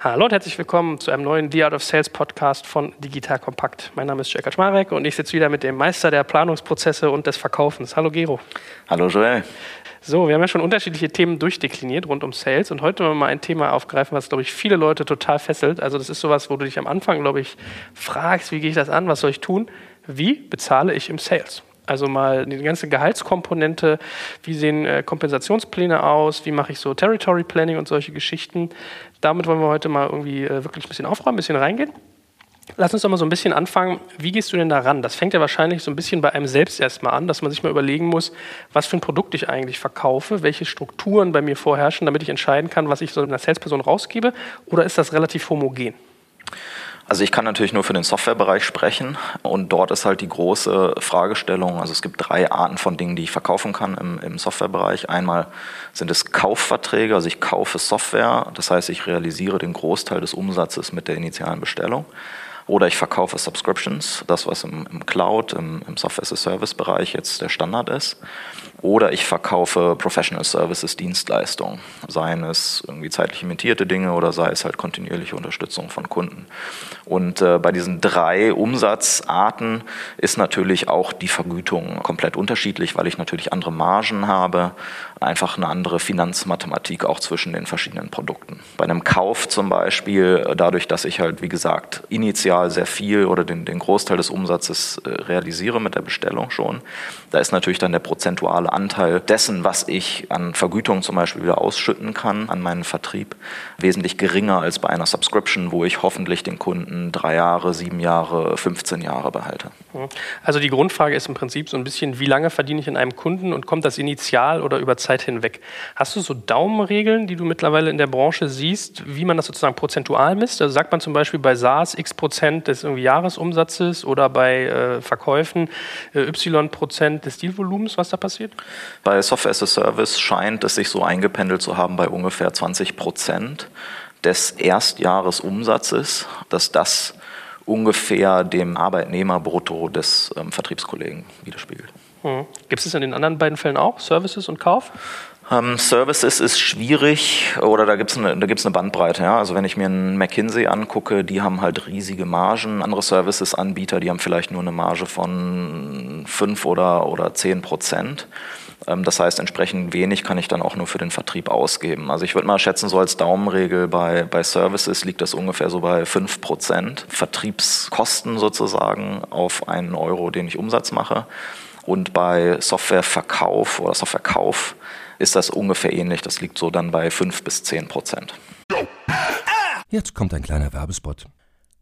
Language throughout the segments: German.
Hallo und herzlich willkommen zu einem neuen The Art of Sales Podcast von Digital Kompakt. Mein Name ist Jörg Kaczmarek und ich sitze wieder mit dem Meister der Planungsprozesse und des Verkaufens. Hallo Gero. Hallo Joel. So, wir haben ja schon unterschiedliche Themen durchdekliniert rund um Sales und heute wollen wir mal ein Thema aufgreifen, was, glaube ich, viele Leute total fesselt. Also das ist sowas, wo du dich am Anfang, glaube ich, fragst, wie gehe ich das an, was soll ich tun? Wie bezahle ich im Sales? Also mal die ganze Gehaltskomponente, wie sehen äh, Kompensationspläne aus, wie mache ich so Territory Planning und solche Geschichten. Damit wollen wir heute mal irgendwie äh, wirklich ein bisschen aufräumen, ein bisschen reingehen. Lass uns doch mal so ein bisschen anfangen. Wie gehst du denn da ran? Das fängt ja wahrscheinlich so ein bisschen bei einem selbst erstmal an, dass man sich mal überlegen muss, was für ein Produkt ich eigentlich verkaufe, welche Strukturen bei mir vorherrschen, damit ich entscheiden kann, was ich so einer Salesperson rausgebe. Oder ist das relativ homogen? Also ich kann natürlich nur für den Softwarebereich sprechen und dort ist halt die große Fragestellung, also es gibt drei Arten von Dingen, die ich verkaufen kann im, im Softwarebereich. Einmal sind es Kaufverträge, also ich kaufe Software, das heißt ich realisiere den Großteil des Umsatzes mit der initialen Bestellung. Oder ich verkaufe Subscriptions, das was im, im Cloud, im, im Software-as-a-Service-Bereich jetzt der Standard ist. Oder ich verkaufe Professional Services, Dienstleistungen, seien es irgendwie zeitlich limitierte Dinge oder sei es halt kontinuierliche Unterstützung von Kunden. Und äh, bei diesen drei Umsatzarten ist natürlich auch die Vergütung komplett unterschiedlich, weil ich natürlich andere Margen habe, einfach eine andere Finanzmathematik auch zwischen den verschiedenen Produkten. Bei einem Kauf zum Beispiel, äh, dadurch, dass ich halt, wie gesagt, initial sehr viel oder den, den Großteil des Umsatzes äh, realisiere mit der Bestellung schon, da ist natürlich dann der prozentuale Anteil dessen, was ich an Vergütung zum Beispiel wieder ausschütten kann an meinen Vertrieb, wesentlich geringer als bei einer Subscription, wo ich hoffentlich den Kunden drei Jahre, sieben Jahre, 15 Jahre behalte. Also die Grundfrage ist im Prinzip so ein bisschen, wie lange verdiene ich in einem Kunden und kommt das initial oder über Zeit hinweg? Hast du so Daumenregeln, die du mittlerweile in der Branche siehst, wie man das sozusagen prozentual misst? Also sagt man zum Beispiel bei SaaS x Prozent des irgendwie Jahresumsatzes oder bei äh, Verkäufen äh, y Prozent des Dealvolumens, was da passiert? Bei Software as a Service scheint es sich so eingependelt zu haben bei ungefähr 20 Prozent des Erstjahresumsatzes, dass das ungefähr dem Arbeitnehmerbrutto des ähm, Vertriebskollegen widerspiegelt. Hm. Gibt es das in den anderen beiden Fällen auch, Services und Kauf? Ähm, Services ist schwierig oder da gibt es eine, eine Bandbreite. Ja? Also wenn ich mir einen McKinsey angucke, die haben halt riesige Margen. Andere Services-Anbieter, die haben vielleicht nur eine Marge von 5 oder, oder 10 Prozent. Ähm, das heißt, entsprechend wenig kann ich dann auch nur für den Vertrieb ausgeben. Also ich würde mal schätzen, so als Daumenregel bei, bei Services liegt das ungefähr so bei 5 Prozent Vertriebskosten sozusagen auf einen Euro, den ich Umsatz mache. Und bei Softwareverkauf oder Softwarekauf ist das ungefähr ähnlich. Das liegt so dann bei 5 bis 10 Prozent. Jetzt kommt ein kleiner Werbespot.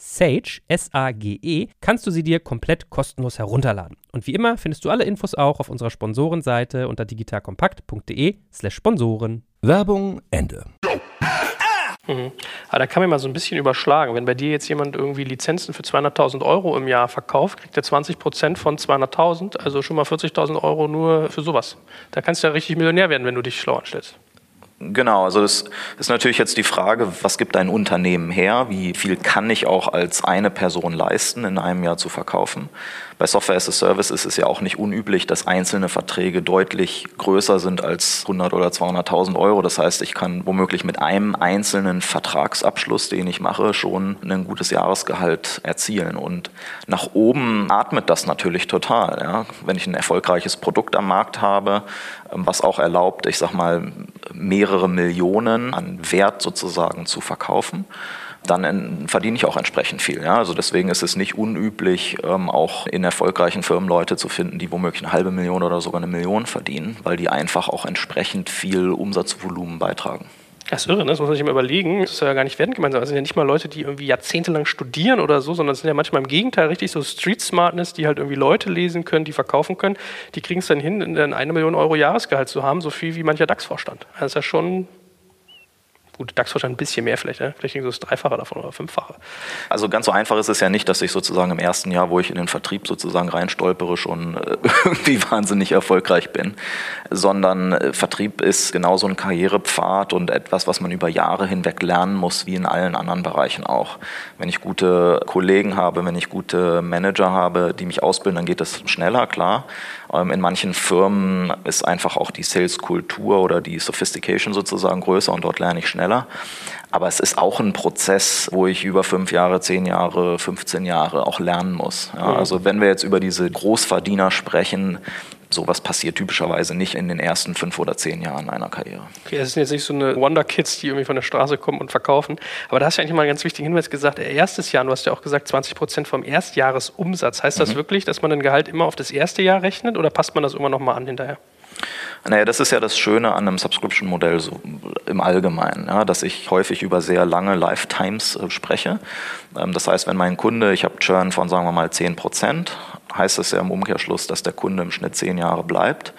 Sage, S-A-G-E, kannst du sie dir komplett kostenlos herunterladen. Und wie immer findest du alle Infos auch auf unserer Sponsorenseite unter digitalkompakt.de slash Sponsoren. Werbung Ende. Mhm. Aber da kann man mal so ein bisschen überschlagen. Wenn bei dir jetzt jemand irgendwie Lizenzen für 200.000 Euro im Jahr verkauft, kriegt er 20 Prozent von 200.000, also schon mal 40.000 Euro nur für sowas. Da kannst du ja richtig Millionär werden, wenn du dich schlau anstellst. Genau, also das ist natürlich jetzt die Frage, was gibt ein Unternehmen her? Wie viel kann ich auch als eine Person leisten, in einem Jahr zu verkaufen? Bei Software as a Service ist es ja auch nicht unüblich, dass einzelne Verträge deutlich größer sind als 100 oder 200.000 Euro. Das heißt, ich kann womöglich mit einem einzelnen Vertragsabschluss, den ich mache, schon ein gutes Jahresgehalt erzielen. Und nach oben atmet das natürlich total. Ja? Wenn ich ein erfolgreiches Produkt am Markt habe, was auch erlaubt, ich sag mal, mehrere Millionen an Wert sozusagen zu verkaufen dann verdiene ich auch entsprechend viel. Ja? Also deswegen ist es nicht unüblich, ähm, auch in erfolgreichen Firmen Leute zu finden, die womöglich eine halbe Million oder sogar eine Million verdienen, weil die einfach auch entsprechend viel Umsatzvolumen beitragen. Das ist irre, ne? das muss man sich mal überlegen. Das soll ja gar nicht werden gemeinsam. Das sind ja nicht mal Leute, die irgendwie jahrzehntelang studieren oder so, sondern es sind ja manchmal im Gegenteil richtig so Street Smartness, die halt irgendwie Leute lesen können, die verkaufen können. Die kriegen es dann hin, in eine Million Euro Jahresgehalt zu haben, so viel wie mancher DAX-Vorstand. Das ist ja schon Gut, DAX-Vorstand ein bisschen mehr vielleicht, ne? vielleicht so das Dreifache davon oder Fünffache. Also ganz so einfach ist es ja nicht, dass ich sozusagen im ersten Jahr, wo ich in den Vertrieb sozusagen reinstolpere, schon äh, irgendwie wahnsinnig erfolgreich bin, sondern äh, Vertrieb ist genauso ein Karrierepfad und etwas, was man über Jahre hinweg lernen muss, wie in allen anderen Bereichen auch. Wenn ich gute Kollegen habe, wenn ich gute Manager habe, die mich ausbilden, dann geht das schneller, klar. Ähm, in manchen Firmen ist einfach auch die Sales-Kultur oder die Sophistication sozusagen größer und dort lerne ich schneller. Aber es ist auch ein Prozess, wo ich über fünf Jahre, zehn Jahre, 15 Jahre auch lernen muss. Ja, also wenn wir jetzt über diese Großverdiener sprechen, sowas passiert typischerweise nicht in den ersten fünf oder zehn Jahren einer Karriere. Okay, das sind jetzt nicht so eine Wonder Kids, die irgendwie von der Straße kommen und verkaufen. Aber da hast du eigentlich mal einen ganz wichtigen Hinweis gesagt. Erstes Jahr, du hast ja auch gesagt, 20 Prozent vom Erstjahresumsatz. Heißt das mhm. wirklich, dass man ein Gehalt immer auf das erste Jahr rechnet oder passt man das immer noch mal an hinterher? Naja, das ist ja das Schöne an einem Subscription-Modell so im Allgemeinen, ja, dass ich häufig über sehr lange Lifetimes äh, spreche. Ähm, das heißt, wenn mein Kunde, ich habe Churn von sagen wir mal 10 Prozent, heißt das ja im Umkehrschluss, dass der Kunde im Schnitt zehn Jahre bleibt.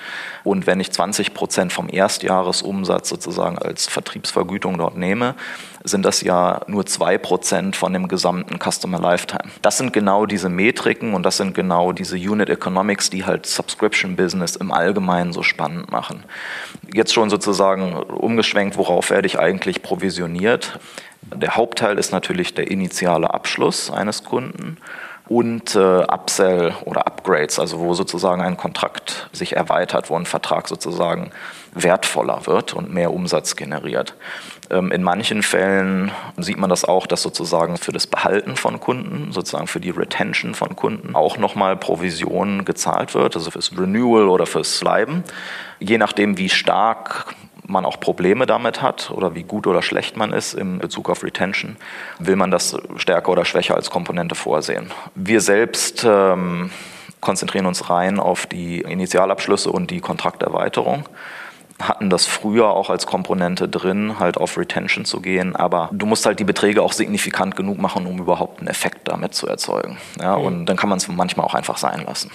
Und wenn ich 20 Prozent vom Erstjahresumsatz sozusagen als Vertriebsvergütung dort nehme, sind das ja nur zwei Prozent von dem gesamten Customer Lifetime. Das sind genau diese Metriken und das sind genau diese Unit Economics, die halt Subscription Business im Allgemeinen so spannend machen. Jetzt schon sozusagen umgeschwenkt, worauf werde ich eigentlich provisioniert? Der Hauptteil ist natürlich der initiale Abschluss eines Kunden und äh, Upsell oder Upgrades, also wo sozusagen ein Kontrakt sich erweitert, wo ein Vertrag sozusagen wertvoller wird und mehr Umsatz generiert. Ähm, in manchen Fällen sieht man das auch, dass sozusagen für das Behalten von Kunden, sozusagen für die Retention von Kunden auch nochmal Provision gezahlt wird, also fürs Renewal oder fürs Bleiben. Je nachdem, wie stark man auch Probleme damit hat oder wie gut oder schlecht man ist in Bezug auf Retention, will man das stärker oder schwächer als Komponente vorsehen. Wir selbst ähm, konzentrieren uns rein auf die Initialabschlüsse und die Kontrakterweiterung hatten das früher auch als Komponente drin, halt auf Retention zu gehen, aber du musst halt die Beträge auch signifikant genug machen, um überhaupt einen Effekt damit zu erzeugen. Ja, mhm. Und dann kann man es manchmal auch einfach sein lassen.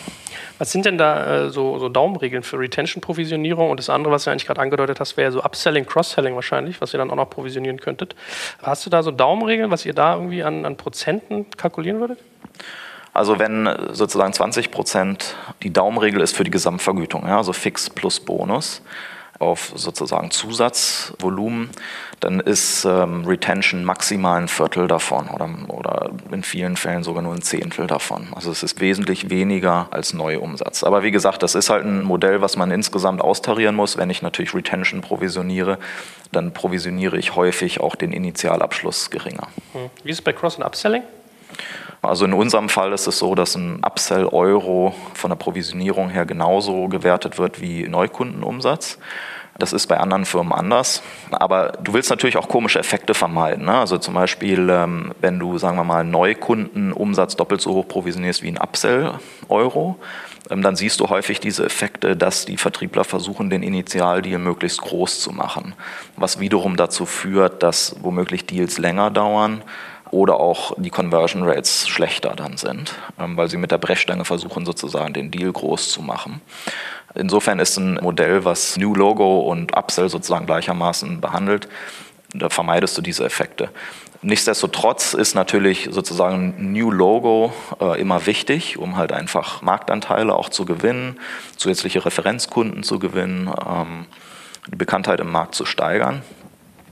Was sind denn da äh, so, so, Daumenregeln für Retention-Provisionierung? Und das andere, was du eigentlich gerade angedeutet hast, wäre so Upselling, Cross-Selling wahrscheinlich, was ihr dann auch noch provisionieren könntet. Hast du da so Daumenregeln, was ihr da irgendwie an, an Prozenten kalkulieren würdet? Also wenn sozusagen 20 Prozent die Daumenregel ist für die Gesamtvergütung, ja, also fix plus Bonus, auf sozusagen Zusatzvolumen, dann ist ähm, Retention maximal ein Viertel davon oder, oder in vielen Fällen sogar nur ein Zehntel davon. Also es ist wesentlich weniger als Neuumsatz. Aber wie gesagt, das ist halt ein Modell, was man insgesamt austarieren muss. Wenn ich natürlich Retention provisioniere, dann provisioniere ich häufig auch den Initialabschluss geringer. Hm. Wie ist es bei Cross- und Upselling? Also in unserem Fall ist es so, dass ein Upsell-Euro von der Provisionierung her genauso gewertet wird wie Neukundenumsatz. Das ist bei anderen Firmen anders. Aber du willst natürlich auch komische Effekte vermeiden. Ne? Also zum Beispiel, ähm, wenn du, sagen wir mal, Neukundenumsatz doppelt so hoch provisionierst wie ein Upsell-Euro, ähm, dann siehst du häufig diese Effekte, dass die Vertriebler versuchen, den Initialdeal möglichst groß zu machen. Was wiederum dazu führt, dass womöglich Deals länger dauern oder auch die Conversion Rates schlechter dann sind, ähm, weil sie mit der Brechstange versuchen sozusagen den Deal groß zu machen. Insofern ist ein Modell, was New Logo und Upsell sozusagen gleichermaßen behandelt, da vermeidest du diese Effekte. Nichtsdestotrotz ist natürlich sozusagen New Logo äh, immer wichtig, um halt einfach Marktanteile auch zu gewinnen, zusätzliche Referenzkunden zu gewinnen. Ähm, die Bekanntheit im Markt zu steigern.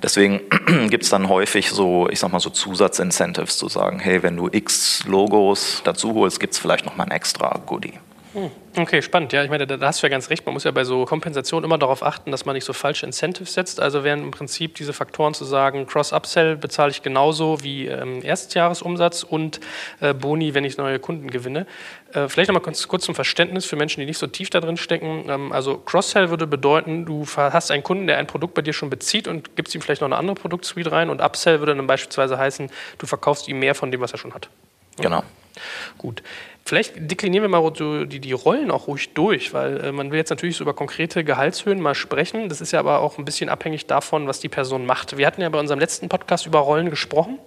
Deswegen gibt es dann häufig so, ich sag mal so Zusatzincentives zu sagen, hey, wenn du X Logos dazu holst, gibt es vielleicht noch mal ein extra Goodie. Hm. Okay, spannend. Ja, ich meine, da, hast du ja ganz recht. Man muss ja bei so Kompensation immer darauf achten, dass man nicht so falsche Incentives setzt. Also wären im Prinzip diese Faktoren zu sagen, Cross-Upsell bezahle ich genauso wie ähm, Erstjahresumsatz und äh, Boni, wenn ich neue Kunden gewinne. Äh, vielleicht nochmal kurz, kurz zum Verständnis für Menschen, die nicht so tief da drin stecken. Ähm, also Cross-Sell würde bedeuten, du hast einen Kunden, der ein Produkt bei dir schon bezieht und gibst ihm vielleicht noch eine andere Produktsuite rein. Und Upsell würde dann beispielsweise heißen, du verkaufst ihm mehr von dem, was er schon hat. Genau. Gut. Vielleicht deklinieren wir mal die, die Rollen auch ruhig durch, weil äh, man will jetzt natürlich so über konkrete Gehaltshöhen mal sprechen. Das ist ja aber auch ein bisschen abhängig davon, was die Person macht. Wir hatten ja bei unserem letzten Podcast über Rollen gesprochen.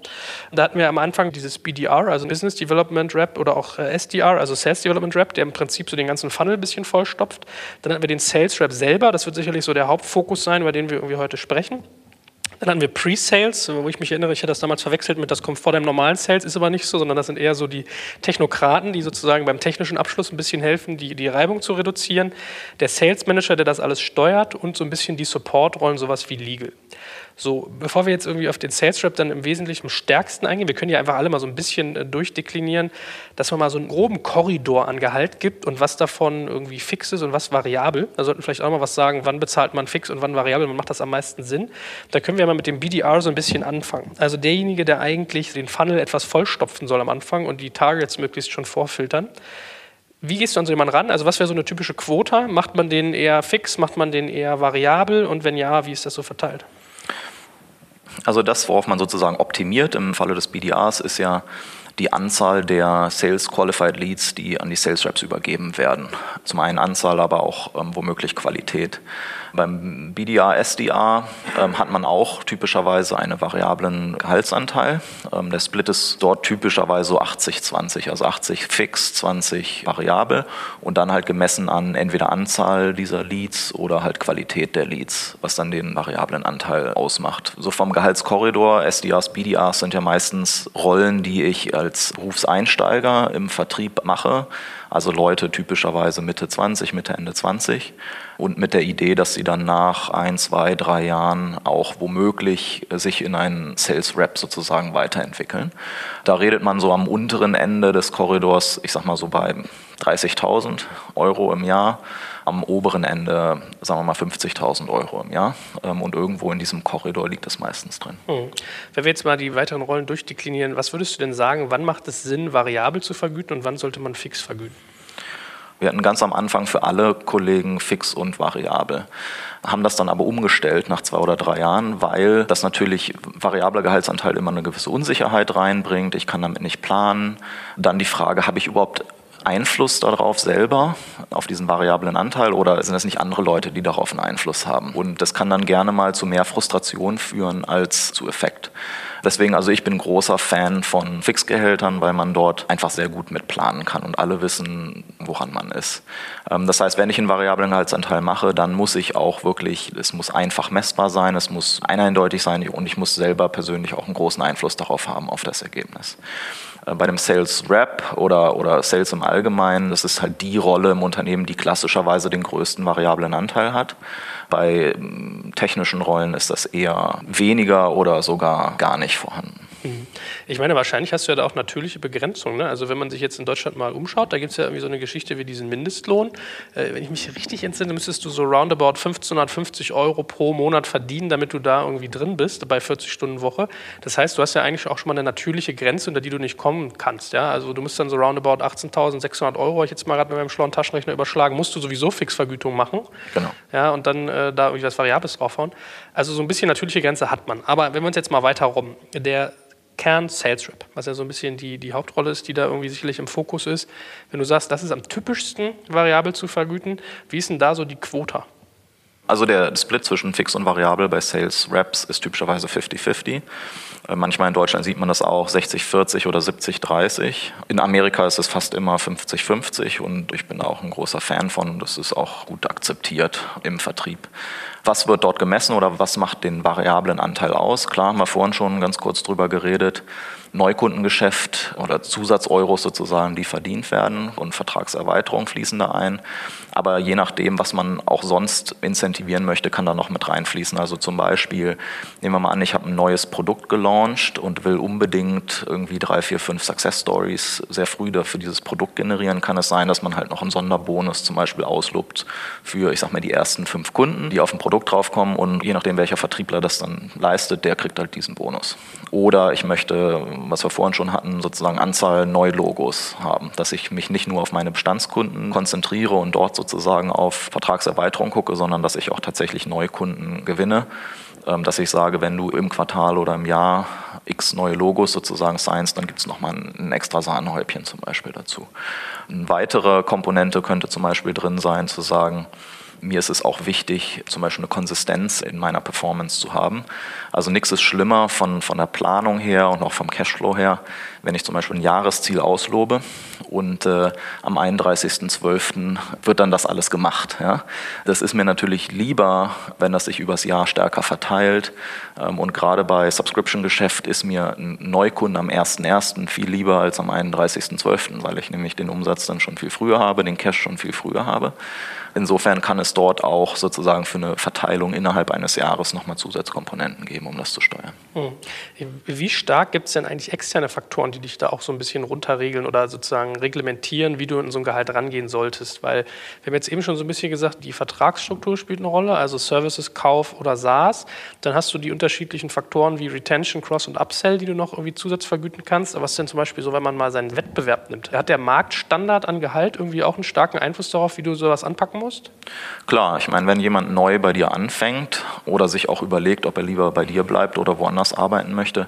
Da hatten wir am Anfang dieses BDR, also Business Development Rep oder auch äh, SDR, also Sales Development Rep, der im Prinzip so den ganzen Funnel ein bisschen vollstopft. Dann hatten wir den Sales Rep selber, das wird sicherlich so der Hauptfokus sein, über den wir irgendwie heute sprechen. Dann hatten wir Pre-Sales, wo ich mich erinnere, ich hatte das damals verwechselt mit das kommt vor dem normalen Sales, ist aber nicht so, sondern das sind eher so die Technokraten, die sozusagen beim technischen Abschluss ein bisschen helfen, die, die Reibung zu reduzieren. Der Sales Manager, der das alles steuert und so ein bisschen die Support-Rollen, sowas wie Legal. So, bevor wir jetzt irgendwie auf den Sales Rep dann im Wesentlichen am stärksten eingehen, wir können ja einfach alle mal so ein bisschen äh, durchdeklinieren, dass man mal so einen groben Korridor an Gehalt gibt und was davon irgendwie fix ist und was variabel. Da sollten vielleicht auch mal was sagen, wann bezahlt man fix und wann variabel, wann macht das am meisten Sinn. Da können wir mal mit dem BDR so ein bisschen anfangen. Also derjenige, der eigentlich den Funnel etwas vollstopfen soll am Anfang und die Targets möglichst schon vorfiltern. Wie gehst du an so jemanden ran? Also was wäre so eine typische Quota? Macht man den eher fix, macht man den eher variabel und wenn ja, wie ist das so verteilt? Also das, worauf man sozusagen optimiert im Falle des BDAs, ist ja die Anzahl der Sales Qualified Leads, die an die Sales Reps übergeben werden. Zum einen Anzahl, aber auch ähm, womöglich Qualität. Beim BDA, SDA ähm, hat man auch typischerweise einen variablen Gehaltsanteil. Ähm, der Split ist dort typischerweise so 80-20, also 80 fix, 20 variabel und dann halt gemessen an entweder Anzahl dieser Leads oder halt Qualität der Leads, was dann den variablen Anteil ausmacht. So vom Gehaltskorridor, SDAs, BDAs sind ja meistens Rollen, die ich als Berufseinsteiger im Vertrieb mache also Leute typischerweise Mitte 20, Mitte Ende 20 und mit der Idee, dass sie dann nach ein, zwei, drei Jahren auch womöglich sich in einen Sales Rep sozusagen weiterentwickeln. Da redet man so am unteren Ende des Korridors, ich sag mal so bei 30.000 Euro im Jahr am oberen Ende, sagen wir mal, 50.000 Euro im Jahr. Ähm, und irgendwo in diesem Korridor liegt das meistens drin. Hm. Wenn wir jetzt mal die weiteren Rollen durchdeklinieren, was würdest du denn sagen, wann macht es Sinn, variabel zu vergüten und wann sollte man fix vergüten? Wir hatten ganz am Anfang für alle Kollegen fix und variabel, haben das dann aber umgestellt nach zwei oder drei Jahren, weil das natürlich variabler Gehaltsanteil immer eine gewisse Unsicherheit reinbringt. Ich kann damit nicht planen. Dann die Frage, habe ich überhaupt Einfluss darauf selber, auf diesen variablen Anteil, oder sind es nicht andere Leute, die darauf einen Einfluss haben? Und das kann dann gerne mal zu mehr Frustration führen als zu Effekt. Deswegen, also ich bin großer Fan von Fixgehältern, weil man dort einfach sehr gut mit planen kann und alle wissen, woran man ist. Ähm, das heißt, wenn ich einen variablen Gehaltsanteil mache, dann muss ich auch wirklich, es muss einfach messbar sein, es muss eindeutig sein und ich muss selber persönlich auch einen großen Einfluss darauf haben, auf das Ergebnis. Äh, bei dem Sales Rep oder, oder Sales im Allgemeinen, das ist halt die Rolle im Unternehmen, die klassischerweise den größten variablen Anteil hat. Bei ähm, technischen Rollen ist das eher weniger oder sogar gar nicht vorhanden. Mhm. Ich meine, wahrscheinlich hast du ja da auch natürliche Begrenzungen. Ne? Also wenn man sich jetzt in Deutschland mal umschaut, da gibt es ja irgendwie so eine Geschichte wie diesen Mindestlohn. Äh, wenn ich mich richtig entsinne, müsstest du so roundabout 1550 Euro pro Monat verdienen, damit du da irgendwie drin bist bei 40 Stunden Woche. Das heißt, du hast ja eigentlich auch schon mal eine natürliche Grenze, unter die du nicht kommen kannst. Ja? Also du musst dann so roundabout 18.600 Euro, ich jetzt mal gerade mit meinem schlauen Taschenrechner überschlagen, musst du sowieso Fixvergütung machen. Genau. Ja, und dann äh, da irgendwie was Variables draufhauen. Also so ein bisschen natürliche Grenze hat man. Aber wenn wir uns jetzt mal weiter rum, der Kern-Sales Rep, was ja so ein bisschen die, die Hauptrolle ist, die da irgendwie sicherlich im Fokus ist. Wenn du sagst, das ist am typischsten variabel zu vergüten, wie ist denn da so die Quota? Also der Split zwischen Fix und Variabel bei Sales Reps ist typischerweise 50-50. Äh, manchmal in Deutschland sieht man das auch 60-40 oder 70-30. In Amerika ist es fast immer 50-50 und ich bin auch ein großer Fan von. Das ist auch gut akzeptiert im Vertrieb. Was wird dort gemessen oder was macht den variablen Anteil aus? Klar, haben wir vorhin schon ganz kurz drüber geredet. Neukundengeschäft oder Zusatzeuros sozusagen, die verdient werden und Vertragserweiterung fließen da ein. Aber je nachdem, was man auch sonst incentivieren möchte, kann da noch mit reinfließen. Also zum Beispiel, nehmen wir mal an, ich habe ein neues Produkt gelauncht und will unbedingt irgendwie drei, vier, fünf Success Stories sehr früh für dieses Produkt generieren. Kann es sein, dass man halt noch einen Sonderbonus zum Beispiel auslobt für, ich sag mal, die ersten fünf Kunden, die auf ein Produkt draufkommen und je nachdem, welcher Vertriebler das dann leistet, der kriegt halt diesen Bonus. Oder ich möchte was wir vorhin schon hatten, sozusagen Anzahl Neulogos haben, dass ich mich nicht nur auf meine Bestandskunden konzentriere und dort sozusagen auf Vertragserweiterung gucke, sondern dass ich auch tatsächlich Neukunden gewinne, ähm, dass ich sage, wenn du im Quartal oder im Jahr x neue Logos sozusagen signst, dann gibt es nochmal ein extra Sahnehäubchen zum Beispiel dazu. Eine weitere Komponente könnte zum Beispiel drin sein, zu sagen, mir ist es auch wichtig, zum Beispiel eine Konsistenz in meiner Performance zu haben. Also nichts ist schlimmer von, von der Planung her und auch vom Cashflow her, wenn ich zum Beispiel ein Jahresziel auslobe und äh, am 31.12. wird dann das alles gemacht. Ja? Das ist mir natürlich lieber, wenn das sich übers Jahr stärker verteilt. Ähm, und gerade bei Subscription-Geschäft ist mir ein Neukunde am 1.1. viel lieber als am 31.12., weil ich nämlich den Umsatz dann schon viel früher habe, den Cash schon viel früher habe. Insofern kann es dort auch sozusagen für eine Verteilung innerhalb eines Jahres nochmal Zusatzkomponenten geben, um das zu steuern. Hm. Wie stark gibt es denn eigentlich externe Faktoren, die dich da auch so ein bisschen runterregeln oder sozusagen reglementieren, wie du in so ein Gehalt rangehen solltest? Weil wir haben jetzt eben schon so ein bisschen gesagt, die Vertragsstruktur spielt eine Rolle, also Services, Kauf oder SaaS. Dann hast du die unterschiedlichen Faktoren wie Retention, Cross und Upsell, die du noch irgendwie zusatzvergüten kannst. Aber was ist denn zum Beispiel so, wenn man mal seinen Wettbewerb nimmt? Hat der Marktstandard an Gehalt irgendwie auch einen starken Einfluss darauf, wie du sowas anpacken musst? Klar, ich meine, wenn jemand neu bei dir anfängt oder sich auch überlegt, ob er lieber bei dir bleibt oder woanders arbeiten möchte,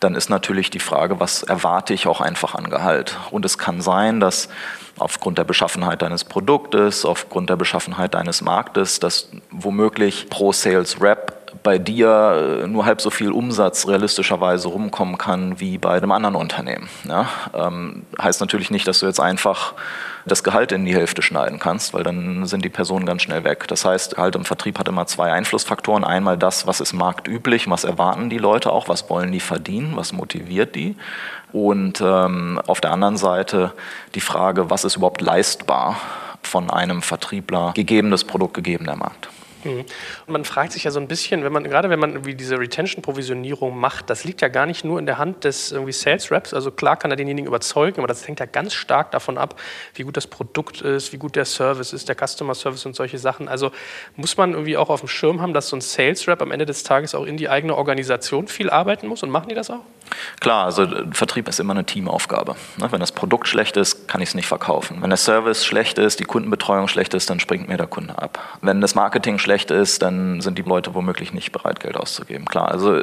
dann ist natürlich die Frage, was erwarte ich auch einfach an Gehalt? Und es kann sein, dass aufgrund der Beschaffenheit deines Produktes, aufgrund der Beschaffenheit deines Marktes, dass womöglich pro Sales Rep bei dir nur halb so viel Umsatz realistischerweise rumkommen kann wie bei einem anderen Unternehmen. Ja? Ähm, heißt natürlich nicht, dass du jetzt einfach das Gehalt in die Hälfte schneiden kannst, weil dann sind die Personen ganz schnell weg. Das heißt, halt im Vertrieb hat immer zwei Einflussfaktoren. Einmal das, was ist marktüblich, was erwarten die Leute auch, was wollen die verdienen, was motiviert die. Und ähm, auf der anderen Seite die Frage, was ist überhaupt leistbar von einem Vertriebler, gegebenes Produkt, gegebener Markt. Mhm. Und man fragt sich ja so ein bisschen, wenn man, gerade wenn man irgendwie diese Retention-Provisionierung macht, das liegt ja gar nicht nur in der Hand des irgendwie Sales Reps. Also klar kann er denjenigen überzeugen, aber das hängt ja ganz stark davon ab, wie gut das Produkt ist, wie gut der Service ist, der Customer Service und solche Sachen. Also muss man irgendwie auch auf dem Schirm haben, dass so ein Sales Rep am Ende des Tages auch in die eigene Organisation viel arbeiten muss und machen die das auch? Klar, also Vertrieb ist immer eine Teamaufgabe. Ne, wenn das Produkt schlecht ist, kann ich es nicht verkaufen. Wenn der Service schlecht ist, die Kundenbetreuung schlecht ist, dann springt mir der Kunde ab. Wenn das Marketing schlecht ist, dann sind die Leute womöglich nicht bereit, Geld auszugeben. Klar, also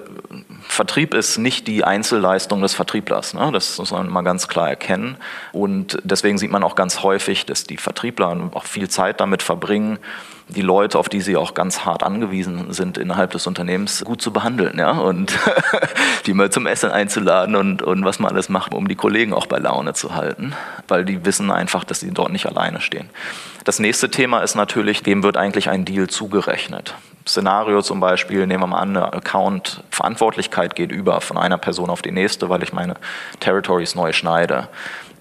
Vertrieb ist nicht die Einzelleistung des Vertrieblers. Ne? Das muss man mal ganz klar erkennen. Und deswegen sieht man auch ganz häufig, dass die Vertriebler auch viel Zeit damit verbringen, die Leute, auf die sie auch ganz hart angewiesen sind innerhalb des Unternehmens, gut zu behandeln, ja, und die mal zum Essen einzuladen und, und was man alles macht, um die Kollegen auch bei Laune zu halten, weil die wissen einfach, dass sie dort nicht alleine stehen. Das nächste Thema ist natürlich, wem wird eigentlich ein Deal zugerechnet? Szenario zum Beispiel, nehmen wir mal an, eine Account-Verantwortlichkeit geht über von einer Person auf die nächste, weil ich meine Territories neu schneide.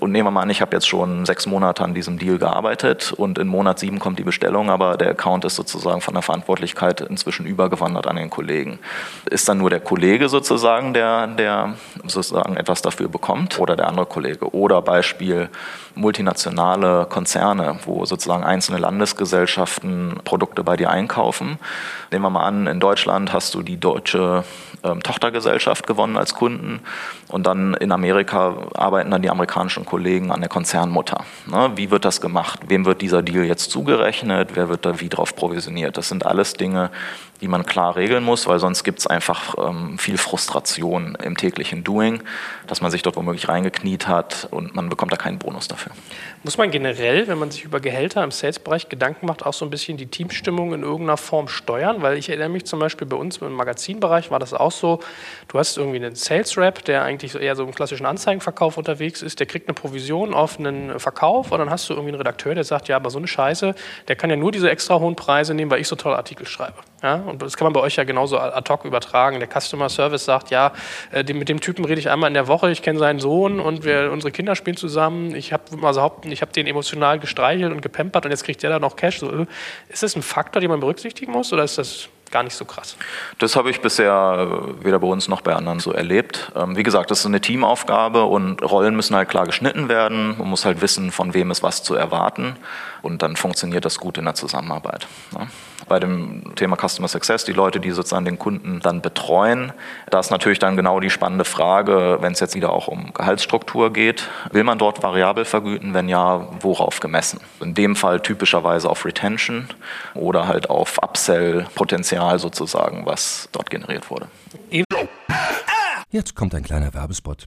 Und nehmen wir mal an, ich habe jetzt schon sechs Monate an diesem Deal gearbeitet und in Monat sieben kommt die Bestellung, aber der Account ist sozusagen von der Verantwortlichkeit inzwischen übergewandert an den Kollegen. Ist dann nur der Kollege sozusagen, der, der sozusagen etwas dafür bekommt oder der andere Kollege? Oder Beispiel multinationale Konzerne, wo sozusagen einzelne Landesgesellschaften Produkte bei dir einkaufen. Nehmen wir mal an, in Deutschland hast du die deutsche ähm, Tochtergesellschaft gewonnen als Kunden und dann in Amerika arbeiten dann die amerikanischen Kollegen an der Konzernmutter. Ne? Wie wird das gemacht? Wem wird dieser Deal jetzt zugerechnet? Wer wird da wie drauf provisioniert? Das sind alles Dinge, die man klar regeln muss, weil sonst gibt es einfach ähm, viel Frustration im täglichen Doing, dass man sich dort womöglich reingekniet hat und man bekommt da keinen Bonus dafür. Muss man generell, wenn man sich über Gehälter im Sales-Bereich Gedanken macht, auch so ein bisschen die Teamstimmung in irgendeiner Form steuern? Weil ich erinnere mich zum Beispiel bei uns im Magazinbereich war das auch so, du hast irgendwie einen Sales-Rep, der eigentlich eher so im klassischen Anzeigenverkauf unterwegs ist, der kriegt eine Provision auf einen Verkauf und dann hast du irgendwie einen Redakteur, der sagt, ja, aber so eine Scheiße, der kann ja nur diese extra hohen Preise nehmen, weil ich so tolle Artikel schreibe. Ja, und das kann man bei euch ja genauso ad hoc übertragen. Der Customer Service sagt, ja, äh, mit dem Typen rede ich einmal in der Woche, ich kenne seinen Sohn und wir, unsere Kinder spielen zusammen. Ich habe mal behaupten, den emotional gestreichelt und gepempert und jetzt kriegt der da noch Cash. So, äh, ist das ein Faktor, den man berücksichtigen muss oder ist das gar nicht so krass. Das habe ich bisher äh, weder bei uns noch bei anderen so erlebt. Ähm, wie gesagt, das ist eine Teamaufgabe und Rollen müssen halt klar geschnitten werden. Man muss halt wissen, von wem ist was zu erwarten und dann funktioniert das gut in der Zusammenarbeit. Bei dem Thema Customer Success, die Leute, die sozusagen den Kunden dann betreuen, da ist natürlich dann genau die spannende Frage, wenn es jetzt wieder auch um Gehaltsstruktur geht, will man dort variabel vergüten? Wenn ja, worauf gemessen? In dem Fall typischerweise auf Retention oder halt auf Upsell-Potenzial sozusagen, was dort generiert wurde. Jetzt kommt ein kleiner Werbespot.